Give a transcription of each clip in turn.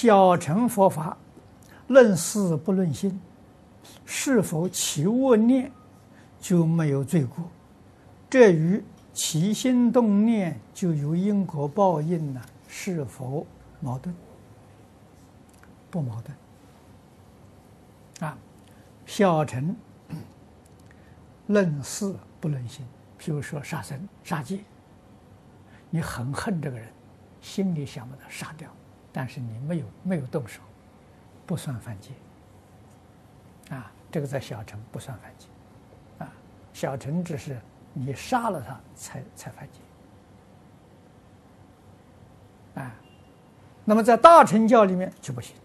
小乘佛法，论事不论心，是否起恶念就没有罪过？这与起心动念就有因果报应呢？是否矛盾？不矛盾。啊，小乘论事不论心，譬如说杀生、杀戒，你很恨这个人，心里想把他杀掉。但是你没有没有动手，不算犯戒。啊，这个在小乘不算犯戒，啊，小乘只是你杀了他才才犯戒。啊，那么在大乘教里面就不行，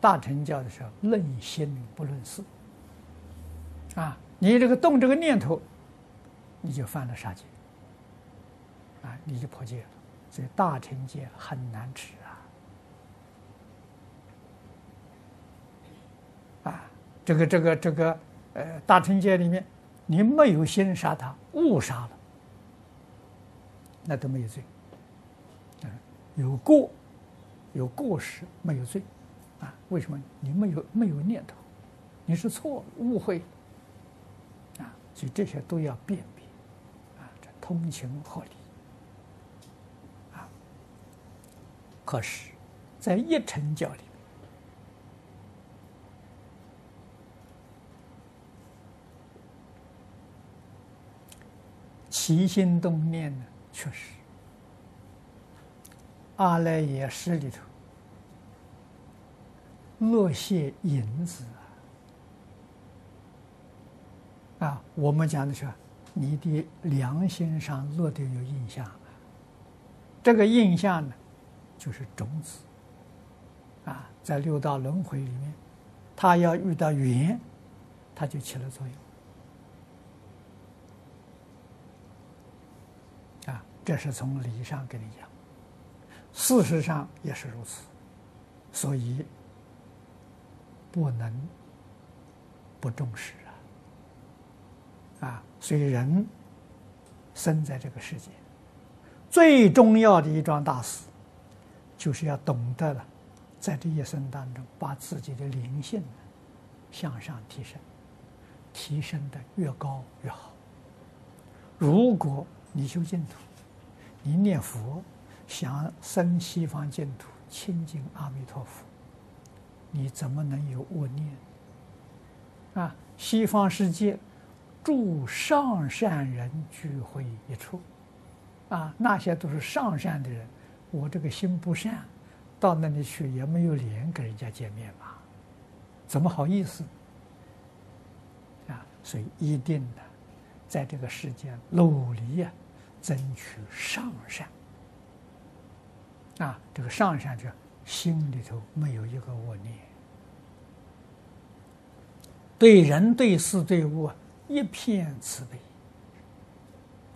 大乘教的时候论心不论事。啊，你这个动这个念头，你就犯了杀戒。啊，你就破戒了，所以大乘戒很难持啊。这个这个这个，呃，大乘戒里面，你没有心杀他，误杀了，那都没有罪。有过，有过失，没有罪，啊？为什么？你没有没有念头，你是错误会，啊？所以这些都要辨别，啊，这通情合理，啊。可是，在一乘教里面。起心动念呢，确实，阿赖耶识里头落些影子啊，我们讲的是你的良心上落的有印象，这个印象呢，就是种子，啊，在六道轮回里面，他要遇到缘，他就起了作用。这是从理上跟你讲，事实上也是如此，所以不能不重视啊！啊，所以人生在这个世界，最重要的一桩大事，就是要懂得了，在这一生当中，把自己的灵性向上提升，提升的越高越好。如果你修净土，你念佛，想生西方净土，亲近阿弥陀佛，你怎么能有恶念？啊，西方世界，诸上善人聚会一处，啊，那些都是上善的人，我这个心不善，到那里去也没有脸跟人家见面嘛，怎么好意思？啊，所以一定的，在这个世间努力呀。争取上善啊！这个上善，就心里头没有一个恶念，对人对事对物一片慈悲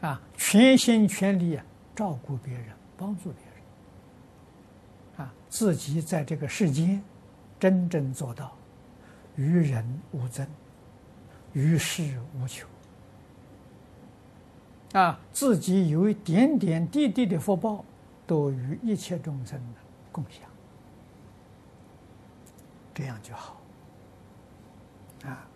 啊，全心全力照顾别人，帮助别人啊，自己在这个世间真正做到与人无争，与世无求。啊，自己有一点点滴滴的福报，都与一切众生共享，这样就好。啊。